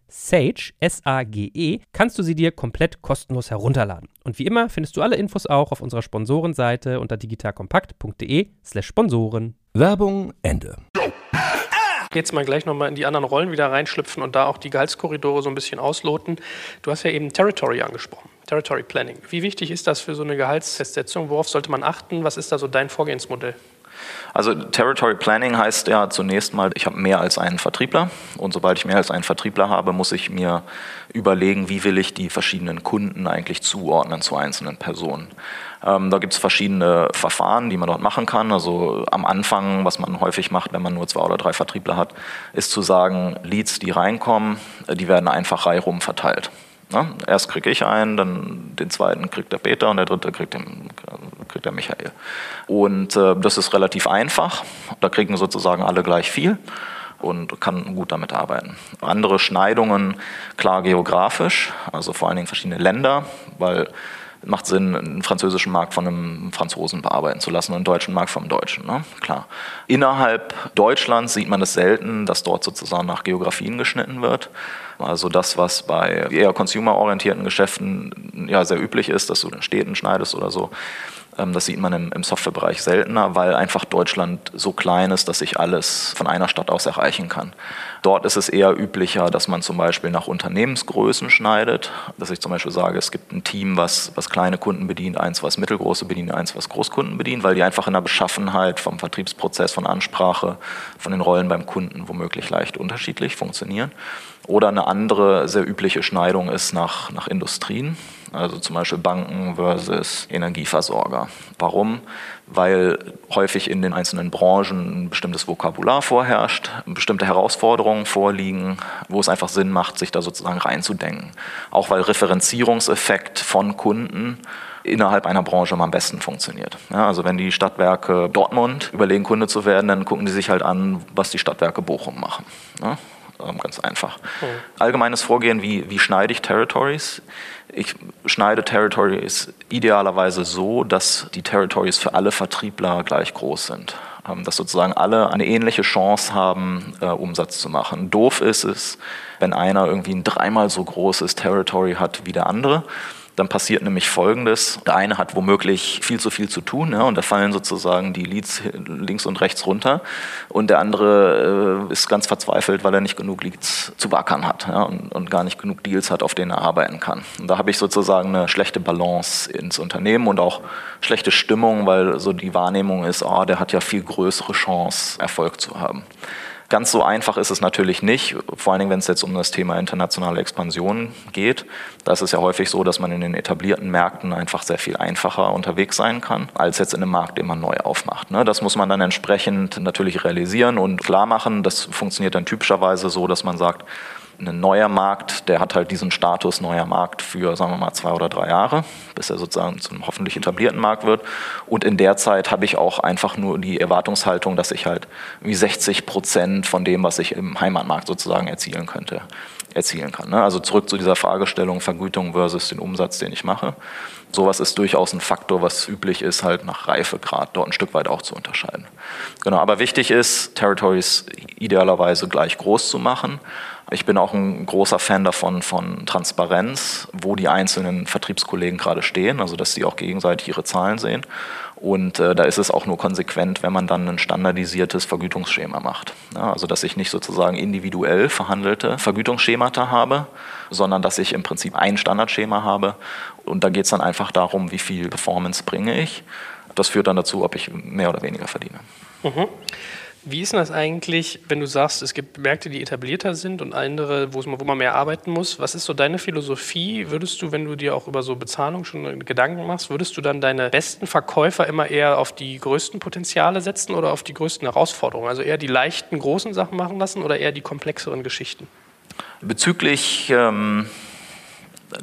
Sage, S-A-G-E, kannst du sie dir komplett kostenlos herunterladen. Und wie immer findest du alle Infos auch auf unserer Sponsorenseite unter digitalkompakt.de/slash Sponsoren. Werbung Ende. Jetzt mal gleich nochmal in die anderen Rollen wieder reinschlüpfen und da auch die Gehaltskorridore so ein bisschen ausloten. Du hast ja eben Territory angesprochen, Territory Planning. Wie wichtig ist das für so eine Gehaltsfestsetzung? Worauf sollte man achten? Was ist da so dein Vorgehensmodell? Also Territory Planning heißt ja zunächst mal, ich habe mehr als einen Vertriebler und sobald ich mehr als einen Vertriebler habe, muss ich mir überlegen, wie will ich die verschiedenen Kunden eigentlich zuordnen zu einzelnen Personen. Ähm, da gibt es verschiedene Verfahren, die man dort machen kann. Also am Anfang, was man häufig macht, wenn man nur zwei oder drei Vertriebler hat, ist zu sagen, Leads, die reinkommen, äh, die werden einfach reihum verteilt. Ne? Erst kriege ich einen, dann den zweiten kriegt der Peter und der dritte kriegt den, kriegt der Michael. Und äh, das ist relativ einfach. Da kriegen sozusagen alle gleich viel und kann gut damit arbeiten. Andere Schneidungen, klar geografisch, also vor allen Dingen verschiedene Länder, weil macht Sinn, einen französischen Markt von einem Franzosen bearbeiten zu lassen und einen deutschen Markt vom Deutschen. Ne? Klar. Innerhalb Deutschlands sieht man es selten, dass dort sozusagen nach Geografien geschnitten wird. Also das, was bei eher consumerorientierten Geschäften ja sehr üblich ist, dass du in Städten schneidest oder so, das sieht man im, im Softwarebereich seltener, weil einfach Deutschland so klein ist, dass ich alles von einer Stadt aus erreichen kann. Dort ist es eher üblicher, dass man zum Beispiel nach Unternehmensgrößen schneidet, dass ich zum Beispiel sage, es gibt ein Team, was, was kleine Kunden bedient, eins, was mittelgroße bedient, eins, was Großkunden bedient, weil die einfach in der Beschaffenheit vom Vertriebsprozess, von Ansprache, von den Rollen beim Kunden womöglich leicht unterschiedlich funktionieren. Oder eine andere sehr übliche Schneidung ist nach, nach Industrien, also zum Beispiel Banken versus Energieversorger. Warum? Weil häufig in den einzelnen Branchen ein bestimmtes Vokabular vorherrscht, bestimmte Herausforderungen vorliegen, wo es einfach Sinn macht, sich da sozusagen reinzudenken. Auch weil Referenzierungseffekt von Kunden innerhalb einer Branche am besten funktioniert. Ja, also wenn die Stadtwerke Dortmund überlegen, Kunde zu werden, dann gucken die sich halt an, was die Stadtwerke Bochum machen. Ja, ganz einfach. Mhm. Allgemeines Vorgehen, wie, wie schneide ich Territories? Ich schneide Territories idealerweise so, dass die Territories für alle Vertriebler gleich groß sind. ähm, dass sozusagen alle eine ähnliche Chance haben, äh, Umsatz zu machen. Doof ist es, wenn einer irgendwie ein dreimal so großes Territory hat wie der andere dann passiert nämlich Folgendes. Der eine hat womöglich viel zu viel zu tun ja, und da fallen sozusagen die Leads links und rechts runter und der andere äh, ist ganz verzweifelt, weil er nicht genug Leads zu wackern hat ja, und, und, gar nicht genug Deals hat, auf denen er arbeiten kann. Und da habe ich sozusagen eine schlechte Balance ins Unternehmen und auch schlechte Stimmung, weil so die Wahrnehmung ist, oh, der hat ja viel größere Chance, Erfolg zu haben. Ganz so einfach ist es natürlich nicht, vor allen Dingen, wenn es jetzt um das Thema internationale Expansion geht. Da ist es ja häufig so, dass man in den etablierten Märkten einfach sehr viel einfacher unterwegs sein kann, als jetzt in einem Markt, den man neu aufmacht. Ne? Das muss man dann entsprechend natürlich realisieren und klar machen. Das funktioniert dann typischerweise so, dass man sagt, ein neuer Markt, der hat halt diesen Status neuer Markt für, sagen wir mal, zwei oder drei Jahre, bis er sozusagen zum hoffentlich etablierten Markt wird. Und in der Zeit habe ich auch einfach nur die Erwartungshaltung, dass ich halt wie 60 Prozent von dem, was ich im Heimatmarkt sozusagen erzielen könnte, erzielen kann. Ne? Also zurück zu dieser Fragestellung Vergütung versus den Umsatz, den ich mache. Sowas ist durchaus ein Faktor, was üblich ist, halt nach Reifegrad dort ein Stück weit auch zu unterscheiden. Genau, aber wichtig ist, Territories idealerweise gleich groß zu machen ich bin auch ein großer Fan davon, von Transparenz, wo die einzelnen Vertriebskollegen gerade stehen, also dass sie auch gegenseitig ihre Zahlen sehen. Und äh, da ist es auch nur konsequent, wenn man dann ein standardisiertes Vergütungsschema macht. Ja, also dass ich nicht sozusagen individuell verhandelte Vergütungsschemata habe, sondern dass ich im Prinzip ein Standardschema habe. Und da geht es dann einfach darum, wie viel Performance bringe ich. Das führt dann dazu, ob ich mehr oder weniger verdiene. Mhm. Wie ist denn das eigentlich, wenn du sagst, es gibt Märkte, die etablierter sind und andere, wo man mehr arbeiten muss? Was ist so deine Philosophie? Würdest du, wenn du dir auch über so Bezahlung schon Gedanken machst, würdest du dann deine besten Verkäufer immer eher auf die größten Potenziale setzen oder auf die größten Herausforderungen? Also eher die leichten, großen Sachen machen lassen oder eher die komplexeren Geschichten? Bezüglich ähm,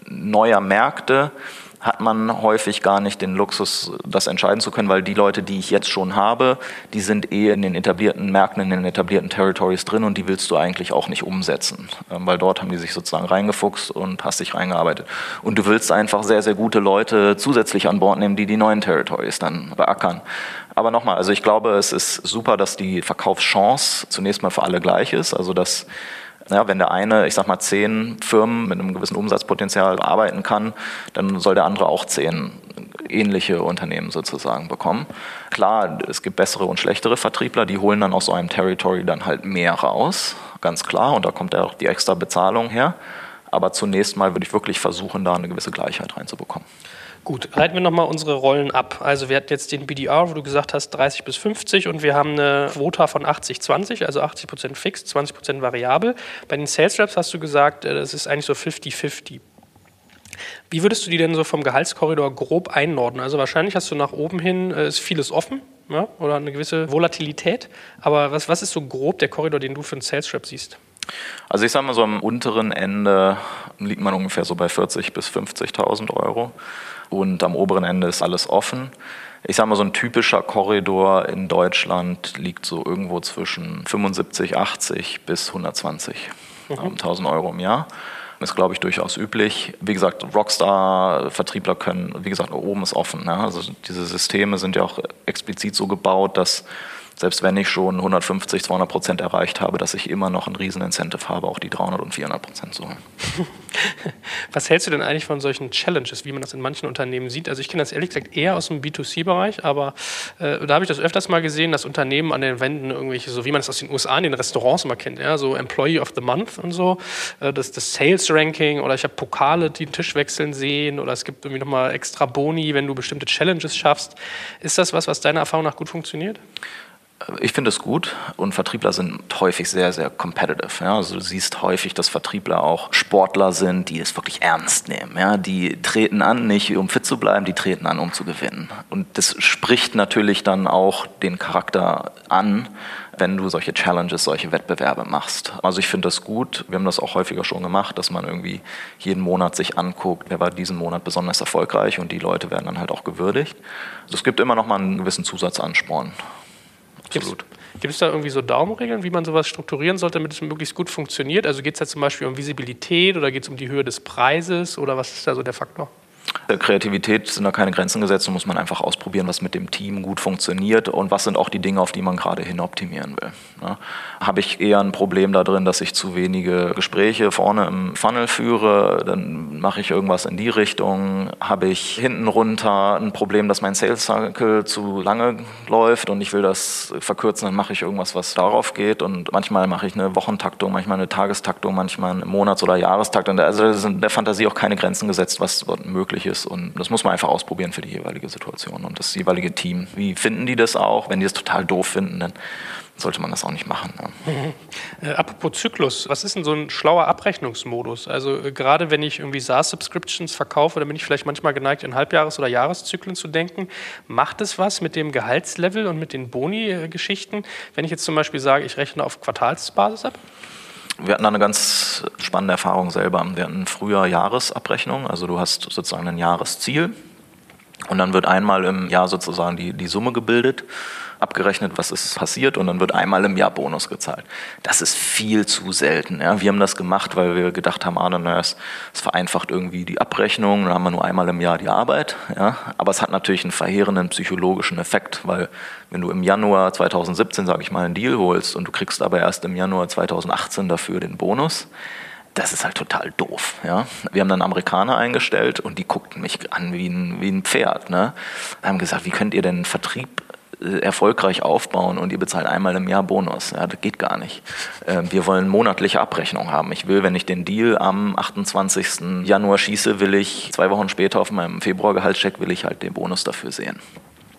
neuer Märkte hat man häufig gar nicht den Luxus, das entscheiden zu können, weil die Leute, die ich jetzt schon habe, die sind eh in den etablierten Märkten, in den etablierten Territories drin und die willst du eigentlich auch nicht umsetzen, ähm, weil dort haben die sich sozusagen reingefuchst und hast dich reingearbeitet. Und du willst einfach sehr, sehr gute Leute zusätzlich an Bord nehmen, die die neuen Territories dann beackern. Aber nochmal, also ich glaube, es ist super, dass die Verkaufschance zunächst mal für alle gleich ist, also dass ja, wenn der eine, ich sag mal, zehn Firmen mit einem gewissen Umsatzpotenzial arbeiten kann, dann soll der andere auch zehn ähnliche Unternehmen sozusagen bekommen. Klar, es gibt bessere und schlechtere Vertriebler, die holen dann aus so einem Territory dann halt mehr raus, ganz klar, und da kommt ja auch die extra Bezahlung her. Aber zunächst mal würde ich wirklich versuchen, da eine gewisse Gleichheit reinzubekommen. Gut, leiten wir nochmal unsere Rollen ab. Also wir hatten jetzt den BDR, wo du gesagt hast 30 bis 50 und wir haben eine Quota von 80-20, also 80 Prozent fix, 20 Prozent variabel. Bei den Sales Reps hast du gesagt, äh, das ist eigentlich so 50-50. Wie würdest du die denn so vom Gehaltskorridor grob einordnen? Also wahrscheinlich hast du nach oben hin, äh, ist vieles offen ja, oder eine gewisse Volatilität. Aber was, was ist so grob der Korridor, den du für einen Sales Rep siehst? Also ich sage mal so am unteren Ende liegt man ungefähr so bei 40.000 bis 50.000 Euro und am oberen Ende ist alles offen. Ich sage mal, so ein typischer Korridor in Deutschland liegt so irgendwo zwischen 75, 80 bis 120.000 mhm. Euro im Jahr. Ist, glaube ich, durchaus üblich. Wie gesagt, Rockstar-Vertriebler können, wie gesagt, oben ist offen. Ne? Also diese Systeme sind ja auch explizit so gebaut, dass selbst wenn ich schon 150, 200 Prozent erreicht habe, dass ich immer noch ein Riesen-Incentive habe, auch die 300 und 400 Prozent zu holen. Was hältst du denn eigentlich von solchen Challenges, wie man das in manchen Unternehmen sieht? Also ich kenne das ehrlich gesagt eher aus dem B2C-Bereich, aber äh, da habe ich das öfters mal gesehen, dass Unternehmen an den Wänden irgendwelche, so wie man es aus den USA in den Restaurants immer kennt, ja, so Employee of the Month und so, äh, das, das Sales-Ranking oder ich habe Pokale, die den Tisch wechseln sehen oder es gibt irgendwie nochmal extra Boni, wenn du bestimmte Challenges schaffst. Ist das was, was deiner Erfahrung nach gut funktioniert? Ich finde es gut und Vertriebler sind häufig sehr, sehr competitive. Ja? Also du siehst häufig, dass Vertriebler auch Sportler sind, die es wirklich ernst nehmen. Ja? Die treten an, nicht um fit zu bleiben, die treten an, um zu gewinnen. Und das spricht natürlich dann auch den Charakter an, wenn du solche Challenges, solche Wettbewerbe machst. Also ich finde das gut. Wir haben das auch häufiger schon gemacht, dass man irgendwie jeden Monat sich anguckt, wer war diesen Monat besonders erfolgreich und die Leute werden dann halt auch gewürdigt. Also es gibt immer noch mal einen gewissen Zusatzansporn. Absolut. Gibt es da irgendwie so Daumenregeln, wie man sowas strukturieren sollte, damit es möglichst gut funktioniert? Also geht es da zum Beispiel um Visibilität oder geht es um die Höhe des Preises oder was ist da so der Faktor? Der Kreativität sind da keine Grenzen gesetzt und muss man einfach ausprobieren, was mit dem Team gut funktioniert und was sind auch die Dinge, auf die man gerade hin optimieren will. Ne? Habe ich eher ein Problem da drin, dass ich zu wenige Gespräche vorne im Funnel führe, dann mache ich irgendwas in die Richtung. Habe ich hinten runter ein Problem, dass mein Sales Cycle zu lange läuft und ich will das verkürzen, dann mache ich irgendwas, was darauf geht und manchmal mache ich eine Wochentaktung, manchmal eine Tagestaktung, manchmal eine Monats- oder Jahrestaktung. Also sind der Fantasie auch keine Grenzen gesetzt, was dort möglich ist ist. Und das muss man einfach ausprobieren für die jeweilige Situation und das jeweilige Team. Wie finden die das auch? Wenn die das total doof finden, dann sollte man das auch nicht machen. Ja. Äh, apropos Zyklus, was ist denn so ein schlauer Abrechnungsmodus? Also äh, gerade wenn ich irgendwie SaaS-Subscriptions verkaufe, dann bin ich vielleicht manchmal geneigt, in Halbjahres- oder Jahreszyklen zu denken. Macht es was mit dem Gehaltslevel und mit den Boni-Geschichten, wenn ich jetzt zum Beispiel sage, ich rechne auf Quartalsbasis ab? Wir hatten da eine ganz spannende Erfahrung selber. Wir hatten früher Jahresabrechnung, also du hast sozusagen ein Jahresziel und dann wird einmal im Jahr sozusagen die, die Summe gebildet abgerechnet, was ist passiert und dann wird einmal im Jahr Bonus gezahlt. Das ist viel zu selten. Ja. Wir haben das gemacht, weil wir gedacht haben, ah, na, es, es vereinfacht irgendwie die Abrechnung, dann haben wir nur einmal im Jahr die Arbeit. Ja. Aber es hat natürlich einen verheerenden psychologischen Effekt, weil wenn du im Januar 2017, sage ich mal, einen Deal holst und du kriegst aber erst im Januar 2018 dafür den Bonus, das ist halt total doof. Ja? Wir haben dann Amerikaner eingestellt und die guckten mich an wie ein, wie ein Pferd. Ne? Haben gesagt, wie könnt ihr denn Vertrieb erfolgreich aufbauen und ihr bezahlt einmal im Jahr Bonus. Ja, das geht gar nicht. Ähm, wir wollen monatliche Abrechnung haben. Ich will, wenn ich den Deal am 28. Januar schieße, will ich zwei Wochen später auf meinem Februargehaltscheck will ich halt den Bonus dafür sehen.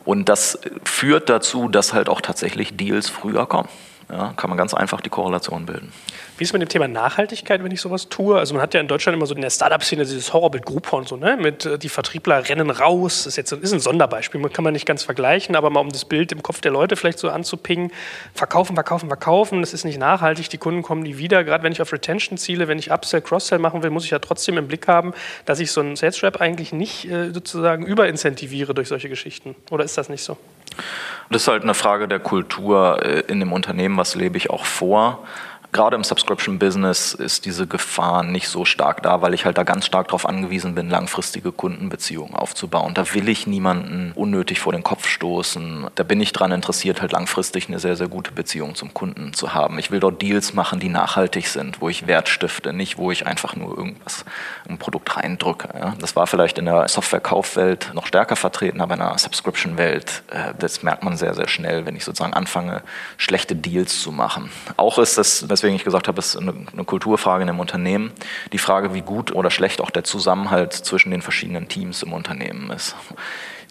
Und das führt dazu, dass halt auch tatsächlich Deals früher kommen. Ja, kann man ganz einfach die Korrelation bilden. Wie ist mit dem Thema Nachhaltigkeit, wenn ich sowas tue? Also man hat ja in Deutschland immer so in der Startup-Szene dieses Horrorbild Groupon, so, ne? mit äh, die Vertriebler rennen raus. Das ist jetzt ist ein Sonderbeispiel, kann man nicht ganz vergleichen, aber mal um das Bild im Kopf der Leute vielleicht so anzupingen. Verkaufen, verkaufen, verkaufen, das ist nicht nachhaltig, die Kunden kommen nie wieder. Gerade wenn ich auf Retention ziele, wenn ich Upsell, Cross-Sell machen will, muss ich ja trotzdem im Blick haben, dass ich so einen Sales-Rap eigentlich nicht äh, sozusagen überincentiviere durch solche Geschichten. Oder ist das nicht so? Das ist halt eine Frage der Kultur äh, in dem Unternehmen, was lebe ich auch vor gerade im Subscription-Business ist diese Gefahr nicht so stark da, weil ich halt da ganz stark darauf angewiesen bin, langfristige Kundenbeziehungen aufzubauen. Da will ich niemanden unnötig vor den Kopf stoßen. Da bin ich daran interessiert, halt langfristig eine sehr, sehr gute Beziehung zum Kunden zu haben. Ich will dort Deals machen, die nachhaltig sind, wo ich Wert stifte, nicht wo ich einfach nur irgendwas im Produkt reindrücke. Ja. Das war vielleicht in der Software-Kaufwelt noch stärker vertreten, aber in der Subscription-Welt, äh, das merkt man sehr, sehr schnell, wenn ich sozusagen anfange, schlechte Deals zu machen. Auch ist das, das weswegen ich gesagt habe, es ist eine, eine Kulturfrage in einem Unternehmen. Die Frage, wie gut oder schlecht auch der Zusammenhalt zwischen den verschiedenen Teams im Unternehmen ist.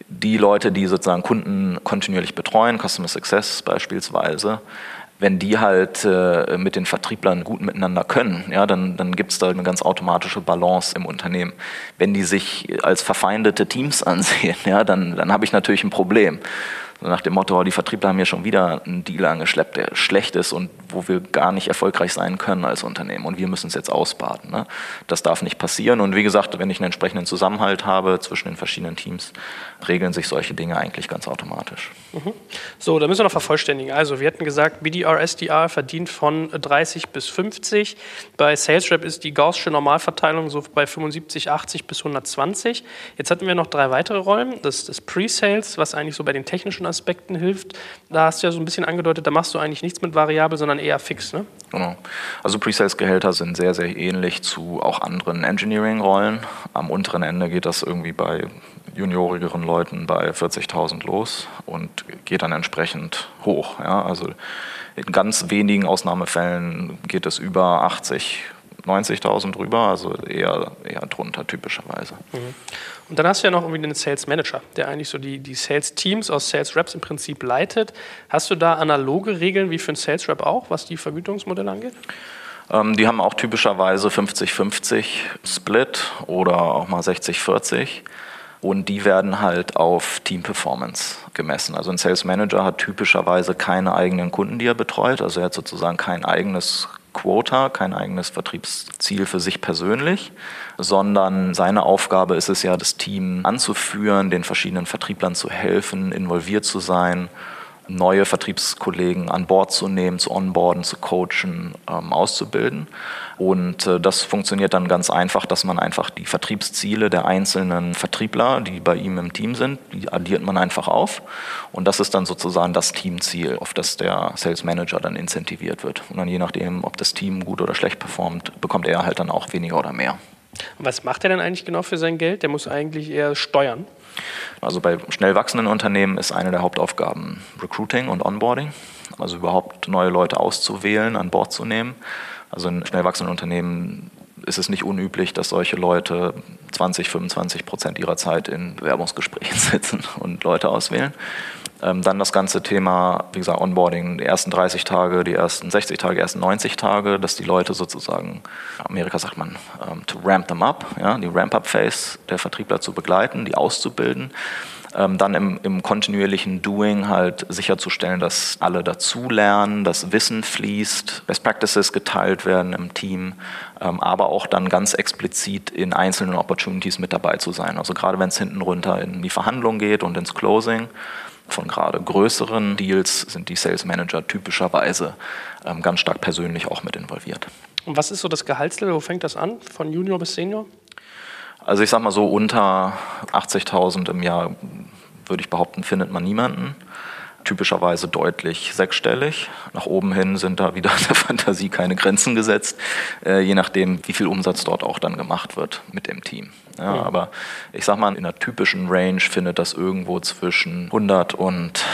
Die Leute, die sozusagen Kunden kontinuierlich betreuen, Customer Success beispielsweise, wenn die halt äh, mit den Vertrieblern gut miteinander können, ja, dann, dann gibt es da eine ganz automatische Balance im Unternehmen. Wenn die sich als verfeindete Teams ansehen, ja, dann, dann habe ich natürlich ein Problem. Nach dem Motto, die Vertriebler haben hier schon wieder einen Deal angeschleppt, der schlecht ist und wo wir gar nicht erfolgreich sein können als Unternehmen und wir müssen es jetzt ausbaden. Ne? Das darf nicht passieren und wie gesagt, wenn ich einen entsprechenden Zusammenhalt habe zwischen den verschiedenen Teams, regeln sich solche Dinge eigentlich ganz automatisch. Mhm. So, da müssen wir noch vervollständigen. Also wir hatten gesagt, BDR, SDR verdient von 30 bis 50. Bei SalesRep ist die Gaußsche Normalverteilung so bei 75, 80 bis 120. Jetzt hatten wir noch drei weitere Rollen. Das ist Pre-Sales, was eigentlich so bei den technischen Aspekten hilft. Da hast du ja so ein bisschen angedeutet, da machst du eigentlich nichts mit Variabel, sondern eher fix, ne? Genau. Also Pre-Sales-Gehälter sind sehr, sehr ähnlich zu auch anderen Engineering-Rollen. Am unteren Ende geht das irgendwie bei juniorigeren Leuten bei 40.000 los und geht dann entsprechend hoch. Ja? Also in ganz wenigen Ausnahmefällen geht es über 80, 90.000 drüber, also eher, eher drunter typischerweise. Mhm. Und dann hast du ja noch irgendwie einen Sales Manager, der eigentlich so die, die Sales Teams aus Sales Reps im Prinzip leitet. Hast du da analoge Regeln wie für einen Sales Rep auch, was die Vergütungsmodelle angeht? Ähm, die haben auch typischerweise 50-50 Split oder auch mal 60-40. Und die werden halt auf Team Performance gemessen. Also ein Sales Manager hat typischerweise keine eigenen Kunden, die er betreut. Also er hat sozusagen kein eigenes Quota, kein eigenes Vertriebsziel für sich persönlich, sondern seine Aufgabe ist es ja, das Team anzuführen, den verschiedenen Vertrieblern zu helfen, involviert zu sein neue Vertriebskollegen an Bord zu nehmen, zu onboarden, zu coachen, ähm, auszubilden. Und äh, das funktioniert dann ganz einfach, dass man einfach die Vertriebsziele der einzelnen Vertriebler, die bei ihm im Team sind, die addiert man einfach auf. Und das ist dann sozusagen das Teamziel, auf das der Sales Manager dann incentiviert wird. Und dann je nachdem, ob das Team gut oder schlecht performt, bekommt er halt dann auch weniger oder mehr. Was macht er denn eigentlich genau für sein Geld? Der muss eigentlich eher steuern. Also bei schnell wachsenden Unternehmen ist eine der Hauptaufgaben Recruiting und Onboarding, also überhaupt neue Leute auszuwählen, an Bord zu nehmen. Also in schnell wachsenden Unternehmen ist es nicht unüblich, dass solche Leute 20, 25 Prozent ihrer Zeit in Bewerbungsgesprächen sitzen und Leute auswählen. Ähm, dann das ganze Thema, wie gesagt, Onboarding, die ersten 30 Tage, die ersten 60 Tage, die ersten 90 Tage, dass die Leute sozusagen, Amerika sagt man, ähm, to ramp them up, ja, die Ramp-up-Phase der Vertriebler zu begleiten, die auszubilden ähm, dann im, im, kontinuierlichen Doing halt sicherzustellen, dass alle dazulernen, dass Wissen fließt, Best Practices geteilt werden im Team, aber auch dann ganz explizit in einzelnen Opportunities mit dabei zu sein. Also gerade wenn es hinten runter in die Verhandlung geht und ins Closing, von gerade größeren Deals sind die Sales Manager typischerweise ähm, ganz stark persönlich auch mit involviert. Und was ist so das Gehaltslevel? Wo fängt das an? Von Junior bis Senior? Also ich sag mal so, unter 80.000 im Jahr würde ich behaupten, findet man niemanden. Typischerweise deutlich sechsstellig. Nach oben hin sind da wieder der Fantasie keine Grenzen gesetzt, äh, je nachdem, wie viel Umsatz dort auch dann gemacht wird mit dem Team. Ja, mhm. Aber ich sag mal, in einer typischen Range findet das irgendwo zwischen 100 und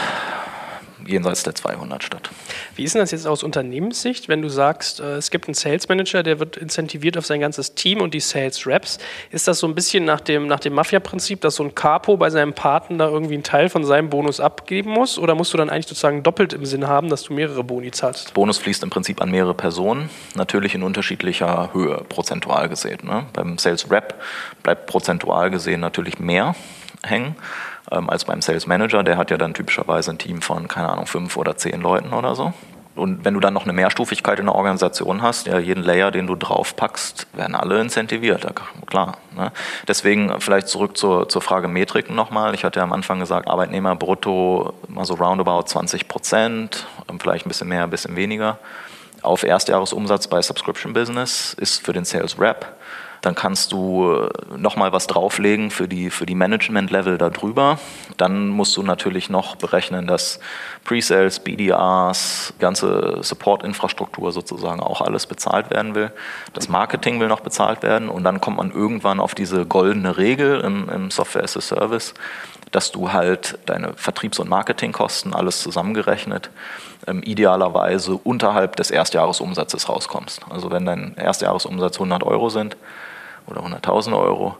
jenseits der 200 statt. Wie ist denn das jetzt aus Unternehmenssicht, wenn du sagst, äh, es gibt einen Sales Manager, der wird incentiviert auf sein ganzes Team und die Sales Reps? Ist das so ein bisschen nach dem, nach dem Mafia-Prinzip, dass so ein Capo bei seinem Partner irgendwie einen Teil von seinem Bonus abgeben muss? Oder musst du dann eigentlich sozusagen doppelt im Sinn haben, dass du mehrere Boni zahlst? Bonus fließt im Prinzip an mehrere Personen, natürlich in unterschiedlicher Höhe, prozentual gesehen. Ne? Beim Sales Rep bleibt prozentual gesehen natürlich mehr hängen ähm, als beim Sales Manager. Der hat ja dann typischerweise ein Team von, keine Ahnung, fünf oder zehn Leuten oder so. Und wenn du dann noch eine Mehrstufigkeit in der Organisation hast, ja, jeden Layer, den du draufpackst, werden alle incentiviert, klar. Ne? Deswegen vielleicht zurück zur, zur Frage Metriken nochmal. Ich hatte ja am Anfang gesagt, Arbeitnehmer brutto mal so roundabout 20 Prozent, ähm, vielleicht ein bisschen mehr, ein bisschen weniger. Auf Erstjahresumsatz bei Subscription Business ist für den Sales Rep dann kannst du äh, nochmal was drauflegen für die, für die Management-Level darüber. Dann musst du natürlich noch berechnen, dass Pre-Sales, BDRs, ganze Support-Infrastruktur sozusagen auch alles bezahlt werden will. Das Marketing will noch bezahlt werden und dann kommt man irgendwann auf diese goldene Regel im, im Software as a Service, dass du halt deine Vertriebs- und Marketingkosten alles zusammengerechnet ähm, idealerweise unterhalb des Erstjahresumsatzes rauskommst. Also wenn dein Erstjahresumsatz 100 Euro sind, oder 100.000 Euro,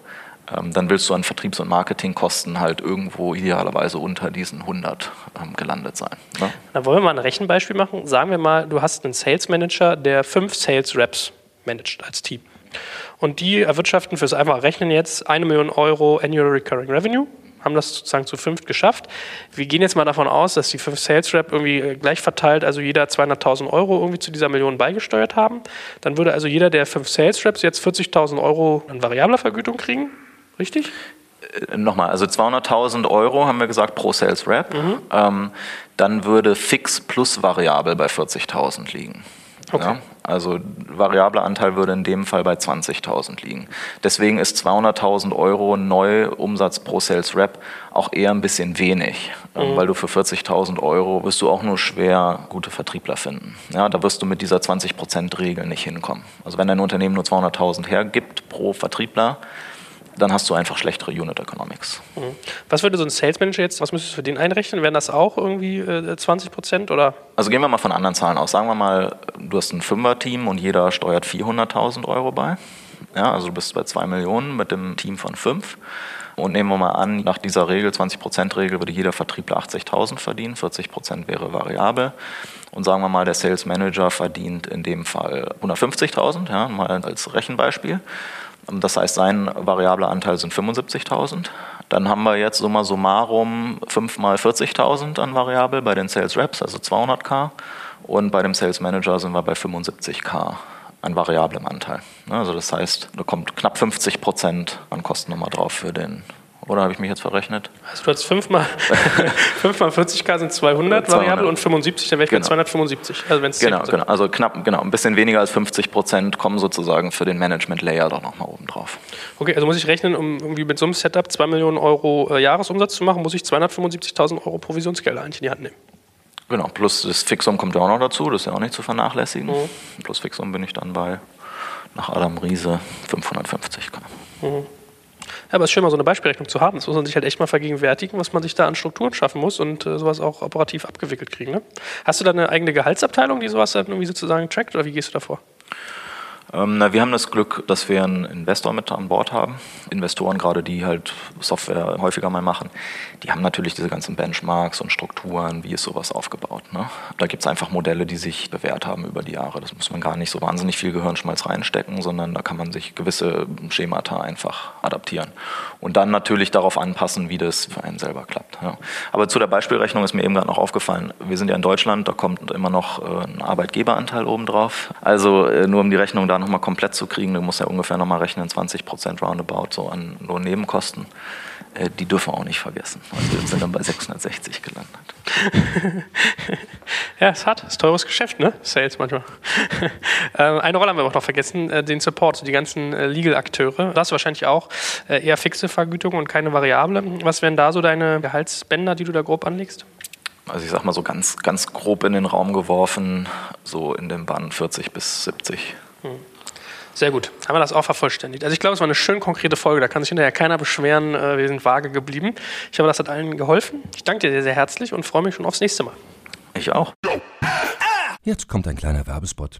ähm, dann willst du an Vertriebs- und Marketingkosten halt irgendwo idealerweise unter diesen 100 ähm, gelandet sein. Ne? Da wollen wir mal ein Rechenbeispiel machen. Sagen wir mal, du hast einen Sales Manager, der fünf Sales Reps managt als Team. Und die erwirtschaften fürs einfache Rechnen jetzt eine Million Euro Annual Recurring Revenue haben das sozusagen zu fünft geschafft. Wir gehen jetzt mal davon aus, dass die fünf Sales Rep irgendwie äh, gleich verteilt, also jeder 200.000 Euro irgendwie zu dieser Million beigesteuert haben. Dann würde also jeder der fünf Sales Reps jetzt 40.000 Euro an variabler Vergütung kriegen. Richtig? Äh, nochmal, also 200.000 Euro haben wir gesagt pro Sales Rep. Mhm. Ähm, dann würde fix plus variabel bei 40.000 liegen. Okay. Ja, also variabler Anteil würde in dem Fall bei 20.000 liegen. Deswegen ist 200.000 Euro Neuumsatz pro Sales Rep auch eher ein bisschen wenig, ähm, mhm. weil du für 40.000 Euro wirst du auch nur schwer gute Vertriebler finden. Ja, da wirst du mit dieser 20%-Regel nicht hinkommen. Also wenn dein Unternehmen nur 200.000 hergibt pro Vertriebler, dann hast du einfach schlechtere Unit Economics. Mhm. Was würde so ein Sales Manager jetzt, was müsstest du für den einrechnen? Wären das auch irgendwie äh, 20 Prozent oder? Also gehen wir mal von anderen Zahlen aus. Sagen wir mal, du hast ein Fünfer-Team und jeder steuert 400.000 Euro bei. Ja, also du bist bei zwei Millionen mit dem Team von fünf. Und nehmen wir mal an, nach dieser Regel, 20%-Regel, würde jeder Vertriebler 80.000 verdienen, 40% wäre variabel. Und sagen wir mal, der Sales Manager verdient in dem Fall 150.000, ja, mal als Rechenbeispiel. Das heißt, sein variabler Anteil sind 75.000. Dann haben wir jetzt summa summarum 5 mal 40.000 an variabel bei den Sales Reps, also 200k. Und bei dem Sales Manager sind wir bei 75k an variablem Anteil. Also das heißt, da kommt knapp 50 Prozent an Kosten nochmal drauf für den Oder habe ich mich jetzt verrechnet? Also du hast 5 mal, 5 mal 40k sind 200, 200. variabel und 75, dann wäre ich genau. bei 275. Also wenn es Genau, genau. Also knapp, genau. Ein bisschen weniger als 50 Prozent kommen sozusagen für den Management-Layer doch nochmal oben drauf. Okay, also muss ich rechnen, um irgendwie mit so einem Setup 2 Millionen Euro äh, Jahresumsatz zu machen, muss ich 275.000 Euro Provisionsgelder eigentlich in die Hand nehmen. Genau, plus das Fixum kommt ja auch noch dazu, das ist ja auch nicht zu vernachlässigen. Mhm. Plus Fixum bin ich dann bei, nach Adam Riese, 550k. Mhm. Ja, aber es ist schön, mal so eine Beispielrechnung zu haben. Das muss man sich halt echt mal vergegenwärtigen, was man sich da an Strukturen schaffen muss und äh, sowas auch operativ abgewickelt kriegen. Ne? Hast du da eine eigene Gehaltsabteilung, die sowas dann irgendwie sozusagen trackt oder wie gehst du da vor? Ähm, na, wir haben das Glück, dass wir einen Investor mit an Bord haben. Investoren, gerade die halt Software häufiger mal machen, die haben natürlich diese ganzen Benchmarks und Strukturen, wie ist sowas aufgebaut. Ne? Da gibt es einfach Modelle, die sich bewährt haben über die Jahre. Das muss man gar nicht so wahnsinnig viel Gehirnschmalz reinstecken, sondern da kann man sich gewisse Schemata einfach adaptieren. Und dann natürlich darauf anpassen, wie das für einen selber klappt. Ja. Aber zu der Beispielrechnung ist mir eben gerade noch aufgefallen, wir sind ja in Deutschland, da kommt immer noch äh, ein Arbeitgeberanteil obendrauf. Also äh, nur um die Rechnung da nochmal komplett zu kriegen, du musst ja ungefähr nochmal rechnen, 20 Prozent roundabout so an Lohnnebenkosten. Äh, die dürfen wir auch nicht vergessen. Also wir sind dann bei 660 gelandet. ja, es hat, ist teures Geschäft, ne? Sales manchmal. Ähm, eine Rolle haben wir auch noch vergessen, äh, den Support, die ganzen äh, Legal-Akteure. Da hast du wahrscheinlich auch eher fixe Vergütung und keine variable. Was wären da so deine Gehaltsbänder, die du da grob anlegst? Also ich sag mal so ganz, ganz grob in den Raum geworfen, so in dem Band 40 bis 70. Hm. Sehr gut. Haben wir das auch vervollständigt. Also ich glaube, es war eine schön konkrete Folge. Da kann sich hinterher keiner beschweren. Äh, wir sind vage geblieben. Ich hoffe, das hat allen geholfen. Ich danke dir sehr, sehr herzlich und freue mich schon aufs nächste Mal. Ich auch. Jetzt kommt ein kleiner Werbespot.